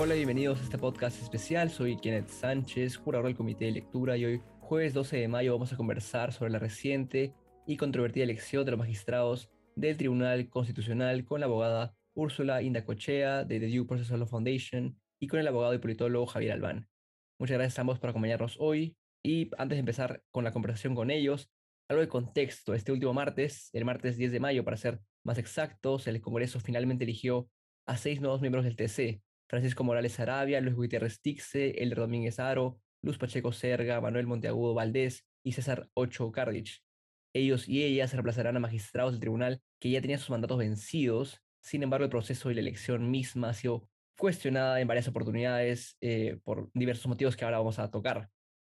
Hola, bienvenidos a este podcast especial. Soy Kenneth Sánchez, jurador del Comité de Lectura y hoy, jueves 12 de mayo, vamos a conversar sobre la reciente y controvertida elección de los magistrados del Tribunal Constitucional con la abogada Úrsula Indacochea de The Due Process Law Foundation y con el abogado y politólogo Javier Albán. Muchas gracias a ambos por acompañarnos hoy y antes de empezar con la conversación con ellos, algo de contexto. Este último martes, el martes 10 de mayo para ser más exactos, el Congreso finalmente eligió a seis nuevos miembros del TC, Francisco Morales Arabia, Luis Gutiérrez Tixe, Elder Domínguez Aro, Luz Pacheco Serga, Manuel Monteagudo Valdés y César Ocho Cardich. Ellos y ellas reemplazarán a magistrados del tribunal que ya tenían sus mandatos vencidos. Sin embargo, el proceso y la elección misma ha sido cuestionada en varias oportunidades eh, por diversos motivos que ahora vamos a tocar.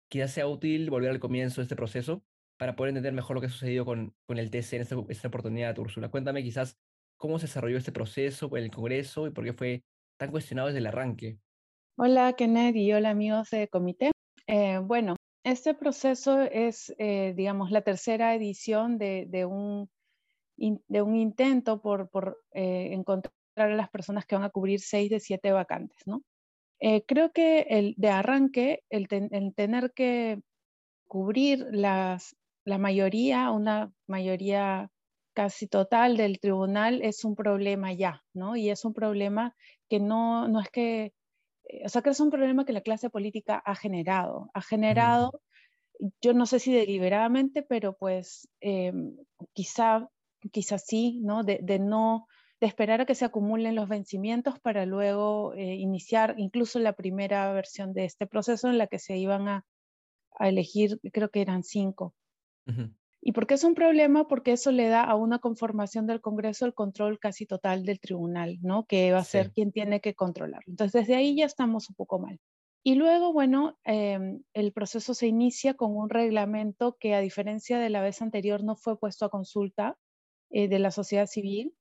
Quizás sea útil volver al comienzo de este proceso para poder entender mejor lo que ha sucedido con, con el TC en esta, esta oportunidad, Úrsula. Cuéntame quizás cómo se desarrolló este proceso en el Congreso y por qué fue tan cuestionado desde el arranque. Hola Kenneth y hola amigos de comité. Eh, bueno, este proceso es, eh, digamos, la tercera edición de, un, de un, intento por, por eh, encontrar a las personas que van a cubrir seis de siete vacantes, ¿no? creo que el de arranque, el, el tener que cubrir las, la mayoría, una mayoría casi total del tribunal es un problema ya, ¿no? Y es un problema que no, no es que, eh, o sea, que es un problema que la clase política ha generado. Ha generado, yo no sé si deliberadamente, pero pues eh, quizá, quizá sí, ¿no? De, de, no, de esperar a que se acumulen los vencimientos para luego eh, iniciar incluso la primera versión de este proceso en la que se iban a, a elegir, creo que eran cinco. Uh ¿Y por qué es un problema? Porque eso le da a una conformación del Congreso el control casi total del tribunal, ¿no? Que va a ser quien tiene que controlarlo. Entonces, desde ahí ya estamos un poco mal. Y luego, bueno, eh, el proceso se inicia con un reglamento que, a diferencia de la vez anterior, no fue puesto a consulta eh, de la sociedad civil.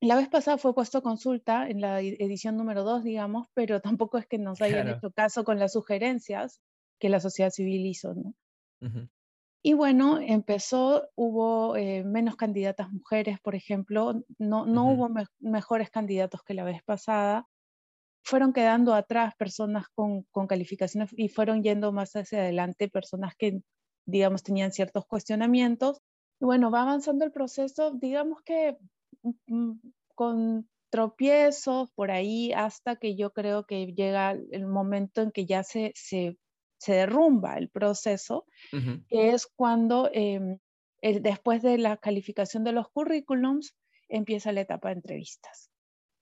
La vez pasada fue puesto a consulta en la edición número 2, digamos, pero tampoco es que nos hayan hecho caso con las sugerencias que la sociedad civil hizo, ¿no? Uh y bueno, empezó, hubo eh, menos candidatas mujeres, por ejemplo, no, no hubo mejores candidatos que la vez pasada. Fueron quedando atrás personas con, con, calificaciones y fueron yendo más hacia adelante personas que, digamos, tenían ciertos cuestionamientos. Y bueno, va avanzando el proceso, digamos que mm, con tropiezos por ahí hasta que yo creo que llega el momento en que ya se, se se derrumba el proceso, que es cuando em, después de la calificación de los currículums empieza la etapa de entrevistas.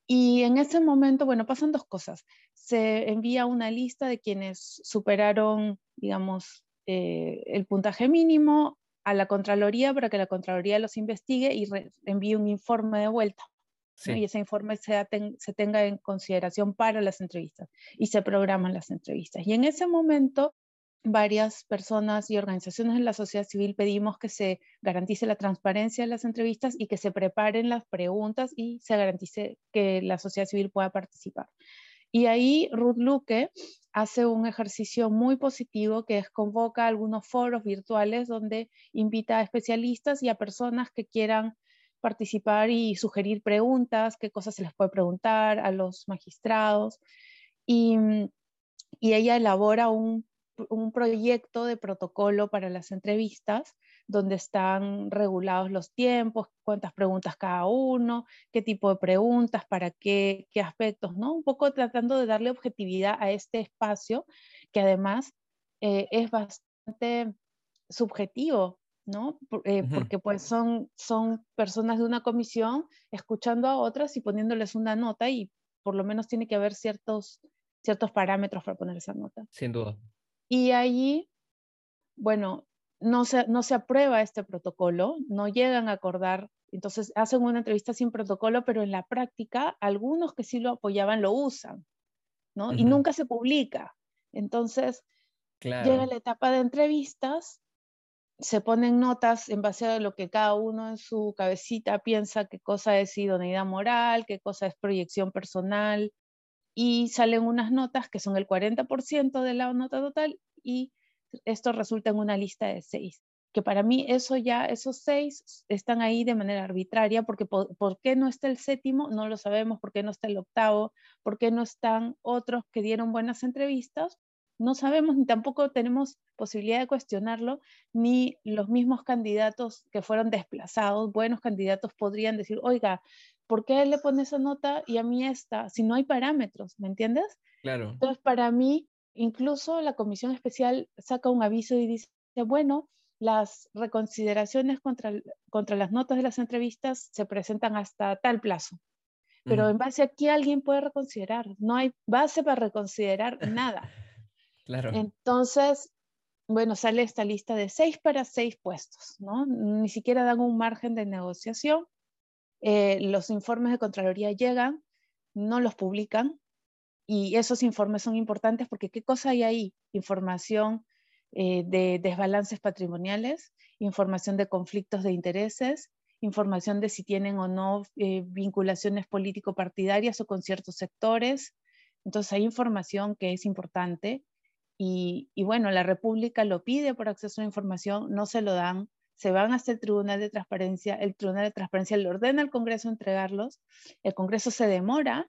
Y en ese momento, bueno, pasan dos cosas. Se envía una lista de quienes superaron, digamos, eh, el puntaje mínimo a la Contraloría para que la Contraloría los investigue y envíe un informe de vuelta. Y ese informe se, se, tenga en consideración para las entrevistas y se programan las entrevistas. Y en ese momento, varias personas y organizaciones de la sociedad civil pedimos que se garantice la transparencia de las entrevistas y que se preparen las preguntas y se garantice que la sociedad civil pueda participar. Y ahí Ruth Luque hace un ejercicio muy positivo que es convoca algunos foros virtuales donde invita a especialistas y a personas que quieran participar y sugerir preguntas, qué cosas se les puede preguntar a los magistrados. Y, y ella elabora un, un, proyecto de protocolo para las entrevistas donde están regulados los tiempos, cuántas preguntas cada uno, qué tipo de preguntas, para qué, qué aspectos, ¿no? Un poco tratando de darle objetividad a este espacio que además eh, es bastante subjetivo, ¿no? Eh, porque pues son, son personas de una comisión escuchando a otras y poniéndoles una nota y por lo menos tiene que haber ciertos, ciertos parámetros para poner esa nota. Sin duda. Y allí, bueno, no se, no se aprueba este protocolo, no llegan a acordar, entonces hacen una entrevista sin protocolo, pero en la práctica algunos que sí lo apoyaban lo usan, ¿no? Y nunca se publica. Entonces, llega la etapa de entrevistas se ponen notas en base a lo que cada uno en su cabecita piensa qué cosa es idoneidad moral, qué cosa es proyección personal, y salen unas notas que son el 40% de la nota total y esto resulta en una lista de seis. que para mí eso ya, esos seis están ahí de manera arbitraria, porque por, qué no está el séptimo, no lo sabemos, por qué no está el octavo, por qué no están otros que dieron buenas entrevistas, no sabemos ni tampoco tenemos posibilidad de cuestionarlo, ni los mismos candidatos que fueron desplazados, buenos candidatos, podrían decir, oiga, ¿por qué él le pone esa nota y a mí esta? Si no hay parámetros, ¿me entiendes? Claro. Entonces, para mí, incluso la comisión especial saca un aviso y dice, bueno, las reconsideraciones contra, contra las notas de las entrevistas se presentan hasta tal plazo. Pero en base a qué alguien puede reconsiderar. No hay base para reconsiderar nada. Entonces, bueno, sale esta lista de seis para seis puestos, ¿no? Ni siquiera dan un margen de negociación. Eh, los informes de Contraloría llegan, no los publican, y esos informes son importantes porque ¿qué cosa hay ahí? Información eh, de desbalances patrimoniales, información de conflictos de intereses, información de si tienen o no eh, vinculaciones político-partidarias o con ciertos sectores. Entonces hay información que es importante y, y, bueno, la República lo pide por acceso a la información, no se lo dan, se van hasta el Tribunal de Transparencia, el Tribunal de Transparencia le ordena al Congreso entregarlos, el Congreso se demora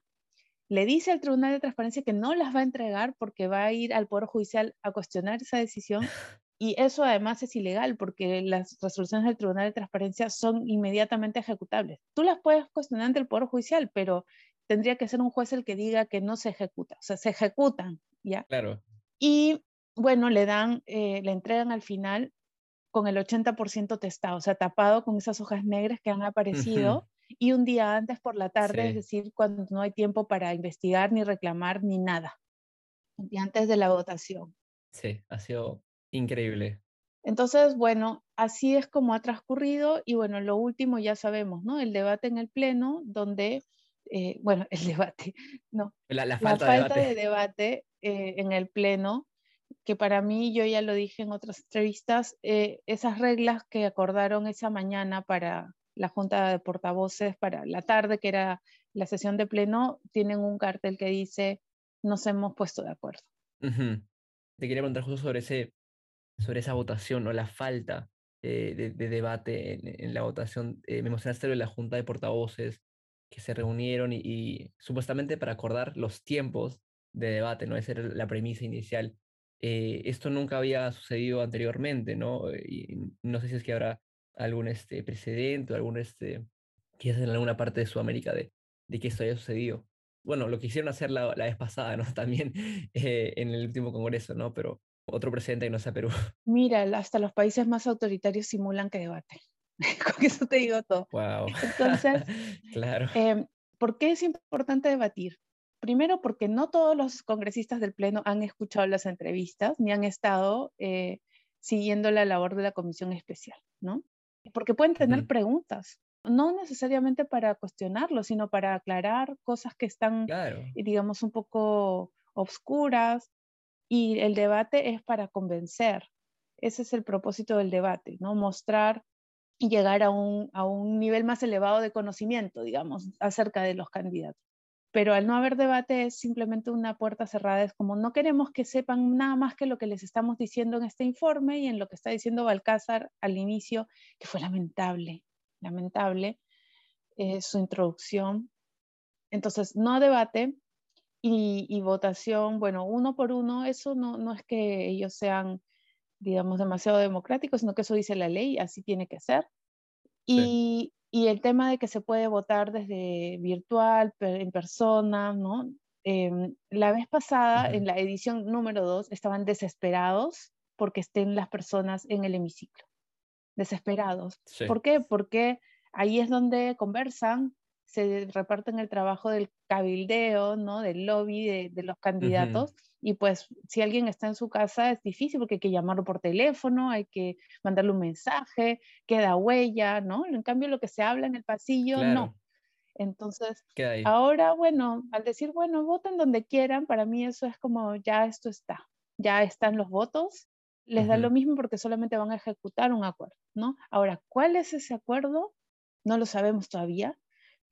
le dice al Tribunal de Transparencia que no las va a entregar porque va a ir al Poder Judicial a cuestionar esa decisión. Y eso además es ilegal porque las resoluciones del Tribunal de Transparencia son inmediatamente ejecutables. Tú las puedes cuestionar ante el Poder Judicial, pero tendría que ser un juez el que diga que no se ejecuta. O sea, se ejecutan, ¿ya? Claro. Y bueno, le dan, eh, le entregan al final con el 80% testado, o sea, tapado con esas hojas negras que han aparecido y un día antes por la tarde, es decir, cuando no hay tiempo para investigar ni reclamar ni nada, y antes de la votación. Sí, ha sido increíble. Entonces, bueno, así es como ha transcurrido y bueno, lo último ya sabemos, ¿no? El debate en el Pleno, donde, eh, bueno, el debate, no, la, falta, de debate, eh, en el Pleno, que para mí, yo ya lo dije en otras entrevistas, eh, esas reglas que acordaron esa mañana para la Junta de Portavoces para la tarde, que era la sesión de pleno, tienen un cartel que dice, nos hemos puesto de acuerdo. Te quería preguntar justo sobre, ese, sobre esa votación o la falta eh, de, debate en, la votación. Me mostraste de la Junta de Portavoces que se reunieron y, supuestamente para acordar los tiempos de debate, ¿no? Esa era la premisa inicial. Eh, esto nunca había sucedido anteriormente, ¿no? Y no sé si es que habrá algún este, precedente o algún, este, quizás en alguna parte de Sudamérica de, de que esto haya sucedido. Bueno, lo quisieron hacer la, la vez pasada, ¿no? También eh, en el último congreso, ¿no? Pero otro precedente que no sea Perú. Mira, hasta los países más autoritarios simulan que debate. Con eso te digo todo. Wow. Entonces, claro. Eh, ¿por qué es importante debatir? Primero, porque no todos los congresistas del Pleno han escuchado las entrevistas ni han estado eh, siguiendo la labor de la comisión especial, ¿no? porque pueden tener preguntas, no necesariamente para cuestionarlo, sino para aclarar cosas que están, digamos, un poco obscuras. Y el debate es para convencer. Ese es el propósito del debate, ¿no? Mostrar y llegar a un, a un nivel más elevado de conocimiento, digamos, acerca de los candidatos pero al no haber debate es simplemente una puerta cerrada. Es como no queremos que sepan nada más que lo que les estamos diciendo en este informe y en lo que está diciendo Balcázar al inicio, que fue lamentable, lamentable eh, su introducción. Entonces, no debate y, votación, bueno, uno por uno, eso no, no es que ellos sean, digamos, demasiado democráticos, sino que eso dice la ley, así tiene que ser. Y, y el tema de que se puede votar desde virtual, en persona, ¿no? Em, la vez pasada, en la edición número 2, estaban desesperados porque estén las personas en el hemiciclo. Desesperados. ¿Por qué? Porque ahí es donde conversan, se reparten el trabajo del cabildeo, ¿no? Del lobby de, los candidatos. Y pues si alguien está en su casa es difícil porque hay que llamarlo por teléfono, hay que mandarle un mensaje, queda huella, ¿no? En cambio lo que se habla en el pasillo, no. Entonces, ahora, bueno, al decir, bueno, voten donde quieran, para mí eso es como, ya esto está, ya están los votos, les da lo mismo porque solamente van a ejecutar un acuerdo, ¿no? Ahora, ¿cuál es ese acuerdo? No lo sabemos todavía,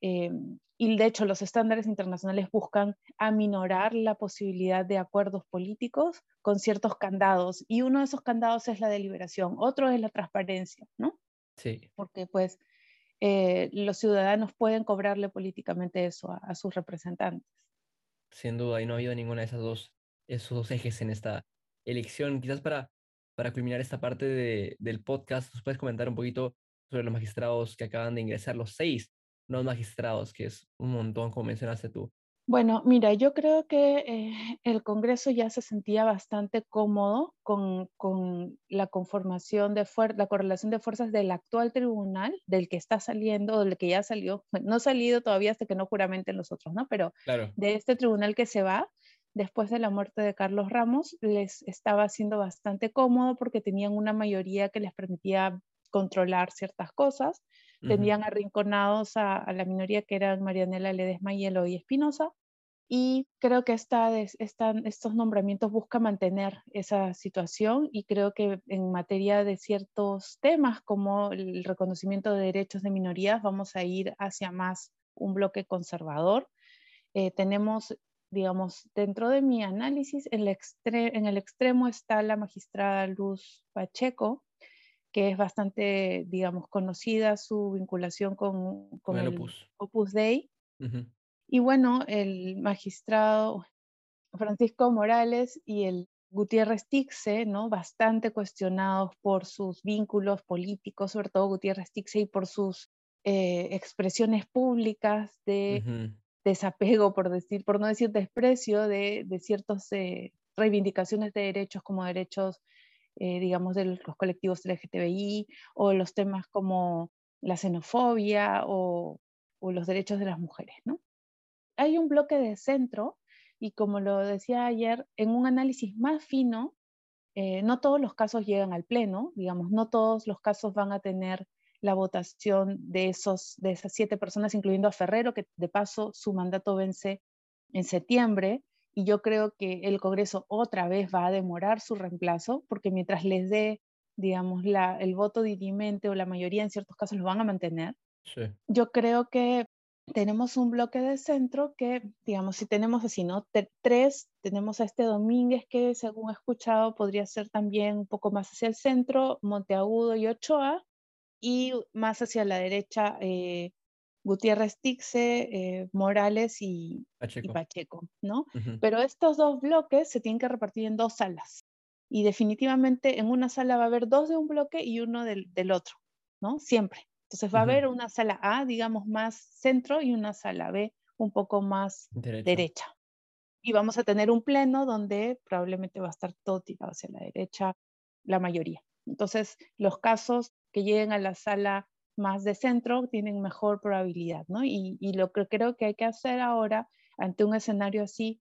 em, y de hecho los estándares internacionales buscan aminorar la posibilidad de acuerdos políticos con ciertos candados. Y uno de esos candados es la deliberación, otro es la transparencia, ¿no? Sí. Porque pues eh, los ciudadanos pueden cobrarle políticamente eso a, sus representantes. Sin duda, y no ha habido ninguna de esas dos, esos dos ejes en esta elección. Quizás para, para culminar esta parte de, del podcast, ¿nos puedes comentar un poquito sobre los magistrados que acaban de ingresar, los seis nuevos magistrados, que es un montón, como mencionaste tú? Bueno, mira, yo creo que eh, el Congreso ya se sentía bastante cómodo con, la conformación de la correlación de fuerzas del actual tribunal, del que está saliendo, del que ya salió, no ha salido todavía hasta que no juramenten los otros, ¿no? Pero de este tribunal que se va, después de la muerte de Carlos Ramos, les estaba siendo bastante cómodo porque tenían una mayoría que les permitía controlar ciertas cosas, tenían arrinconados a, la minoría que eran Marianela Ledesma y Eloy Espinosa, y creo que esta, estos nombramientos buscan mantener esa situación y creo que en materia de ciertos temas como el reconocimiento de derechos de minorías vamos a ir hacia más un bloque conservador. Eh, tenemos, digamos, dentro de mi análisis, en, en el extremo está la magistrada Luz Pacheco, que es bastante, digamos, conocida su vinculación con, con el, Opus. Dei. Y bueno, el magistrado Francisco Morales y el Gutiérrez Tixe, ¿no? Bastante cuestionados por sus vínculos políticos, sobre todo Gutiérrez Tixe, y por sus eh, expresiones públicas de desapego, por decir, por no decir desprecio de, de ciertas eh, reivindicaciones de derechos como derechos, eh, digamos, de los colectivos LGTBI, o los temas como la xenofobia o, los derechos de las mujeres, ¿no? hay un bloque de centro y como lo decía ayer, en un análisis más fino, eh, no todos los casos llegan al pleno, digamos, no todos los casos van a tener la votación de, esos, de esas siete personas, incluyendo a Ferrero, que de paso su mandato vence en septiembre, y yo creo que el Congreso otra vez va a demorar su reemplazo, porque mientras les dé, digamos, la, el voto dirimente o la mayoría en ciertos casos lo van a mantener. Yo creo que tenemos un bloque de centro que, digamos, si tenemos así, ¿no? tres, tenemos a este Domínguez que, según he escuchado, podría ser también un poco más hacia el centro, Monteagudo y Ochoa, y más hacia la derecha, eh, Gutiérrez Tixe, eh, Morales y Pacheco, ¿no? Pero estos dos bloques se tienen que repartir en dos salas. Y definitivamente en una sala va a haber dos de un bloque y uno del, del otro, ¿no? Siempre. Entonces va a haber una sala A, digamos, más centro y una sala B un poco más derecha. Y vamos a tener un pleno donde probablemente va a estar todo tirado hacia la derecha, la mayoría. Entonces, los casos que lleguen a la sala más de centro tienen mejor probabilidad, ¿no? Y, lo que creo que hay que hacer ahora ante un escenario así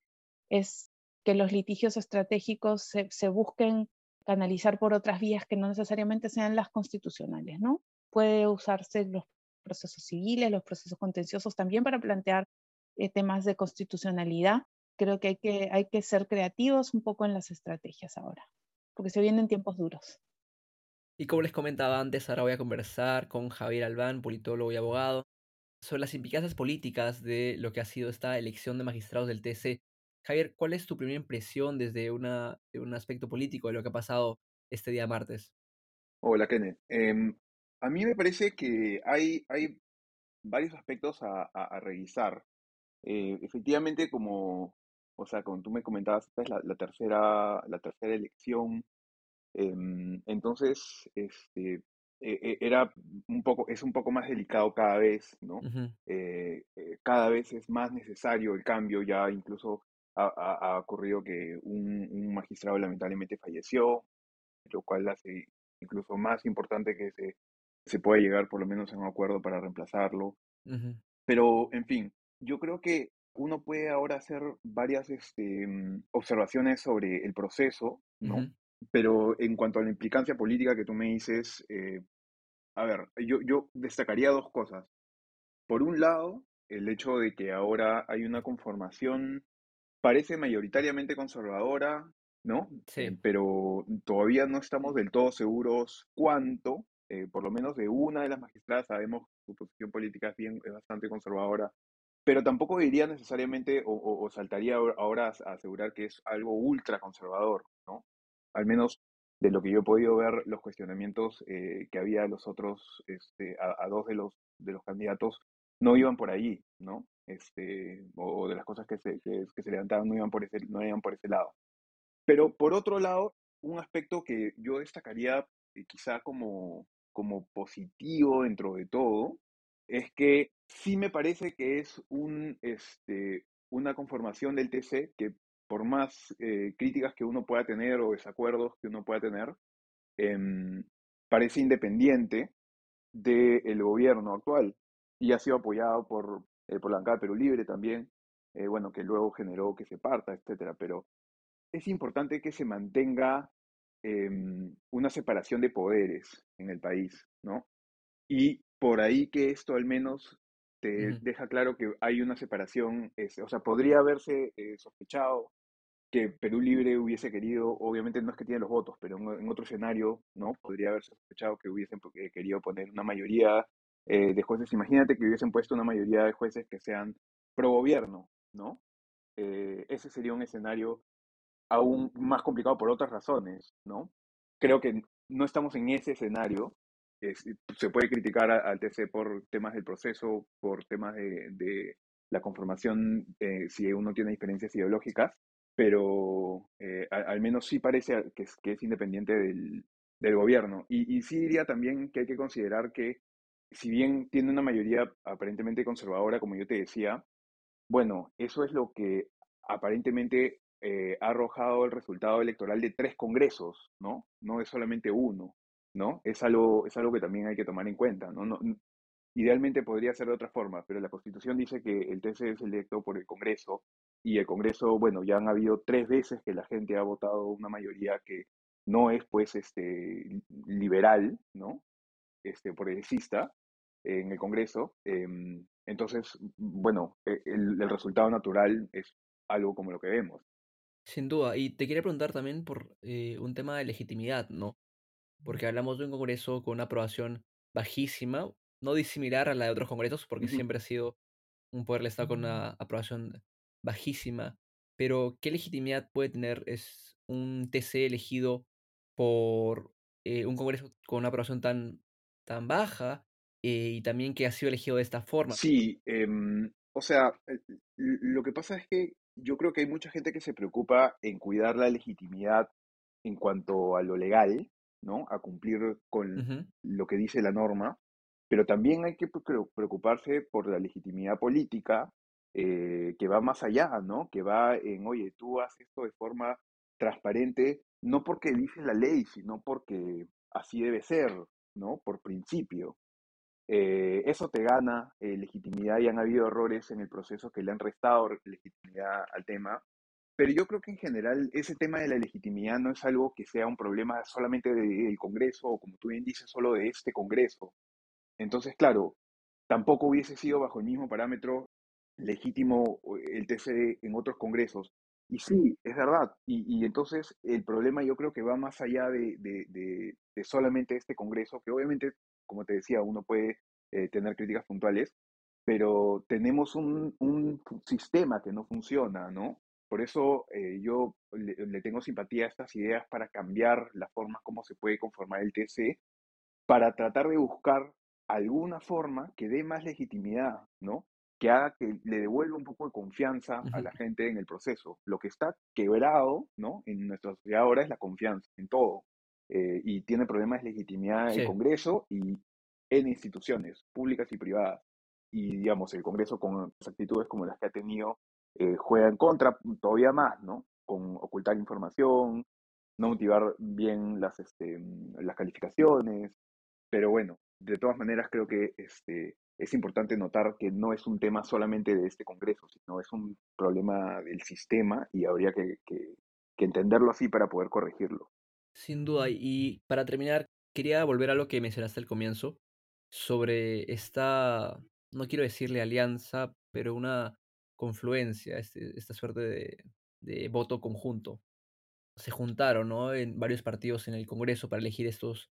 es que los litigios estratégicos se, busquen canalizar por otras vías que no necesariamente sean las constitucionales, ¿no? puede usarse los procesos civiles, los procesos contenciosos también para plantear eh, temas de constitucionalidad. Creo que hay, que hay que ser creativos un poco en las estrategias ahora, porque se vienen tiempos duros. Y como les comentaba antes, ahora voy a conversar con Javier Albán, politólogo y abogado, sobre las implicancias políticas de lo que ha sido esta elección de magistrados del TC. Javier, ¿cuál es tu primera impresión desde un aspecto político de lo que ha pasado este día martes? Hola, Kenneth. Em, a mí me parece que hay, hay varios aspectos a, revisar. Eh, efectivamente, como, o sea, como tú me comentabas, esta es la, tercera, la tercera elección. Em, entonces, este, e, e, era un poco, es un poco más delicado cada vez, ¿no? Eh, eh, cada vez es más necesario el cambio, ya incluso ha, ocurrido que un, un, magistrado lamentablemente falleció, lo cual hace incluso más importante que se se puede llegar por lo menos a un acuerdo para reemplazarlo. Pero, en fin, yo creo que uno puede ahora hacer varias este, observaciones sobre el proceso, ¿no? Pero en cuanto a la implicancia política que tú me dices, eh, a ver, yo, yo destacaría dos cosas. Por un lado, el hecho de que ahora hay una conformación, parece mayoritariamente conservadora, ¿no? Sí. pero todavía no estamos del todo seguros cuánto, eh, por lo menos de una de las magistradas, sabemos que su posición política es, bien, es bastante conservadora, pero tampoco diría necesariamente o, saltaría ahora a asegurar que es algo ultra conservador, ¿no? Al menos de lo que yo he podido ver, los cuestionamientos eh, que había los otros, este, a, dos de los, de los candidatos, no iban por ahí, ¿no? Este, o, de las cosas que se, que, se levantaban no iban, por ese, no iban por ese lado. Pero por otro lado, un aspecto que yo destacaría eh, quizá como, como positivo dentro de todo, es que sí me parece que es un, este, una conformación del TC que por más eh, críticas que uno pueda tener o desacuerdos que uno pueda tener, em, parece independiente del gobierno actual y ha sido apoyado por, eh, por la bancada Perú Libre también, eh, bueno, que luego generó que se parta, etcétera, pero es importante que se mantenga em, una separación de poderes en el país, ¿no? Y por ahí que esto al menos te deja claro que hay una separación, o sea, podría haberse eh, sospechado que Perú Libre hubiese querido, obviamente no es que tiene los votos, pero en, otro escenario, ¿no? Podría haberse sospechado que hubiesen eh, querido poner una mayoría eh, de jueces. Imagínate que hubiesen puesto una mayoría de jueces que sean pro gobierno, ¿no? ese sería un escenario aún más complicado por otras razones, ¿no? Creo que no estamos en ese escenario, se puede criticar al TC por temas del proceso, por temas de, la conformación, eh, si uno tiene diferencias ideológicas, pero eh, al, menos sí parece que es, independiente del, gobierno. Y, y, sí diría también que hay que considerar que, si bien tiene una mayoría aparentemente conservadora, como yo te decía, bueno, eso es lo que aparentemente eh, ha arrojado el resultado electoral de tres congresos, ¿no? No es solamente uno. ¿no? Es algo, es algo que también hay que tomar en cuenta, ¿no? no idealmente podría ser de otra forma, pero la Constitución dice que el TC es electo por el Congreso y el Congreso, bueno, ya han habido tres veces que la gente ha votado una mayoría que no es, pues, este, liberal, ¿no? Este, progresista en el Congreso. Em, entonces, bueno, e, el, el, resultado natural es algo como lo que vemos. Sin duda, y te quería preguntar también por eh, un tema de legitimidad, ¿no? porque hablamos de un Congreso con una aprobación bajísima, no disimilar a la de otros Congresos, porque siempre ha sido un poder del Estado con una aprobación bajísima, pero ¿qué legitimidad puede tener es un TC elegido por eh, un Congreso con una aprobación tan, tan baja eh, y también que ha sido elegido de esta forma? Sí, em, o sea, eh, lo que pasa es que yo creo que hay mucha gente que se preocupa en cuidar la legitimidad en cuanto a lo legal, ¿no? A cumplir con lo que dice la norma, pero también hay que preocuparse por la legitimidad política eh, que va más allá, ¿no? Que va en, oye, tú haces esto de forma transparente, no porque dice la ley, sino porque así debe ser, ¿no? Por principio. Eh, eso te gana eh, legitimidad y han habido errores en el proceso que le han restado legitimidad al tema. Pero yo creo que en general ese tema de la legitimidad no es algo que sea un problema solamente del Congreso o como tú bien dices, solo de este Congreso. Entonces, claro, tampoco hubiese sido bajo el mismo parámetro legítimo el TC en otros congresos. Y sí, es verdad. Y, entonces el problema yo creo que va más allá de, de, solamente este Congreso, que obviamente, como te decía, uno puede eh, tener críticas puntuales, pero tenemos un, un, sistema que no funciona, ¿no? Por eso eh, yo le, tengo simpatía a estas ideas para cambiar la forma como se puede conformar el TC, para tratar de buscar alguna forma que dé más legitimidad, ¿no? Que haga que le devuelva un poco de confianza a la gente en el proceso. Lo que está quebrado, ¿no? En nuestra sociedad ahora es la confianza en todo. Eh, y tiene problemas de legitimidad en el Congreso y en instituciones públicas y privadas. Y, digamos, el Congreso con actitudes como las que ha tenido eh, juega en contra todavía más, ¿no? Con ocultar información, no motivar bien las, este, las calificaciones, pero bueno, de todas maneras creo que este, es importante notar que no es un tema solamente de este Congreso, sino es un problema del sistema y habría que, que, entenderlo así para poder corregirlo. Sin duda, y para terminar, quería volver a lo que mencionaste al comienzo sobre esta, no quiero decirle alianza, pero una confluencia, este, esta suerte de, de, voto conjunto. Se juntaron ¿no? en varios partidos en el Congreso para elegir estos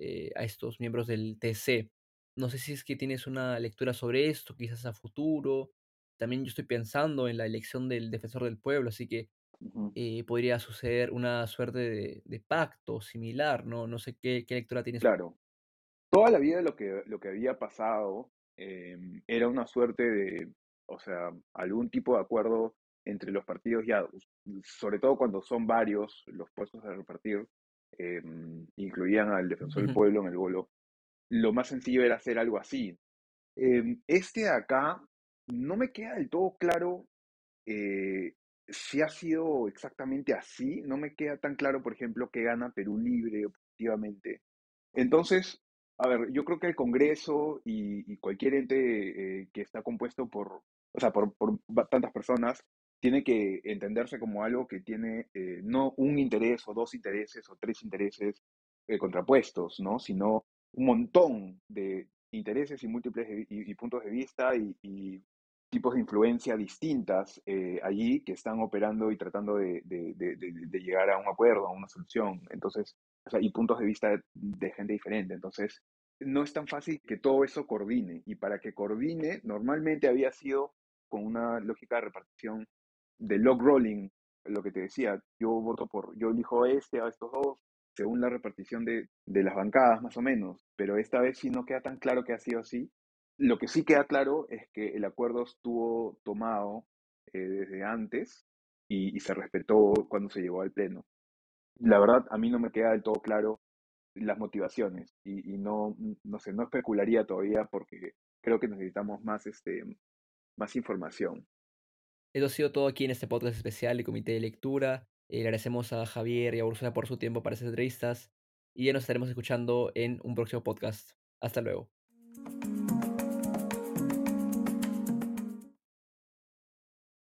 eh, a estos miembros del TC. No sé si es que tienes una lectura sobre esto, quizás a futuro. También yo estoy pensando en la elección del defensor del pueblo, así que eh, podría suceder una suerte de, pacto similar, ¿no? No sé qué, qué lectura tienes. Claro. Toda la vida lo que, lo que había pasado em, era una suerte de, o sea, algún tipo de acuerdo entre los partidos ya, sobre todo cuando son varios los puestos a repartir, em, incluían al defensor del pueblo en el bolo, lo más sencillo era hacer algo así. Em, este de acá no me queda del todo claro eh, si ha sido exactamente así, no me queda tan claro, por ejemplo, que gana Perú Libre objetivamente. Entonces, a ver, yo creo que el Congreso y, cualquier ente eh, que está compuesto por, o sea, por, tantas personas, tiene que entenderse como algo que tiene eh, no un interés o dos intereses o tres intereses eh, contrapuestos, ¿no? Sino un montón de intereses y múltiples y, puntos de vista y, tipos de influencia distintas eh, allí que están operando y tratando de, llegar a un acuerdo, a una solución. Entonces, o sea, y puntos de vista de, gente diferente. Entonces, no es tan fácil que todo eso coordine. Y para que coordine, normalmente había sido con una lógica de repartición de log rolling, lo que te decía, yo voto por, yo elijo este, a estos dos, según la repartición de, de las bancadas más o menos, pero esta vez sí no queda tan claro que ha sido así lo que sí queda claro es que el acuerdo estuvo tomado eh, desde antes y, se respetó cuando se llegó al Pleno. La verdad, a mí no me queda del todo claro las motivaciones y, no, no sé, no especularía todavía porque creo que necesitamos más, este, más información. Eso ha sido todo aquí en este podcast especial de Comité de Lectura. Eh, agradecemos a Javier y a Ursula por su tiempo para estas entrevistas y ya nos estaremos escuchando en un próximo podcast. Hasta luego.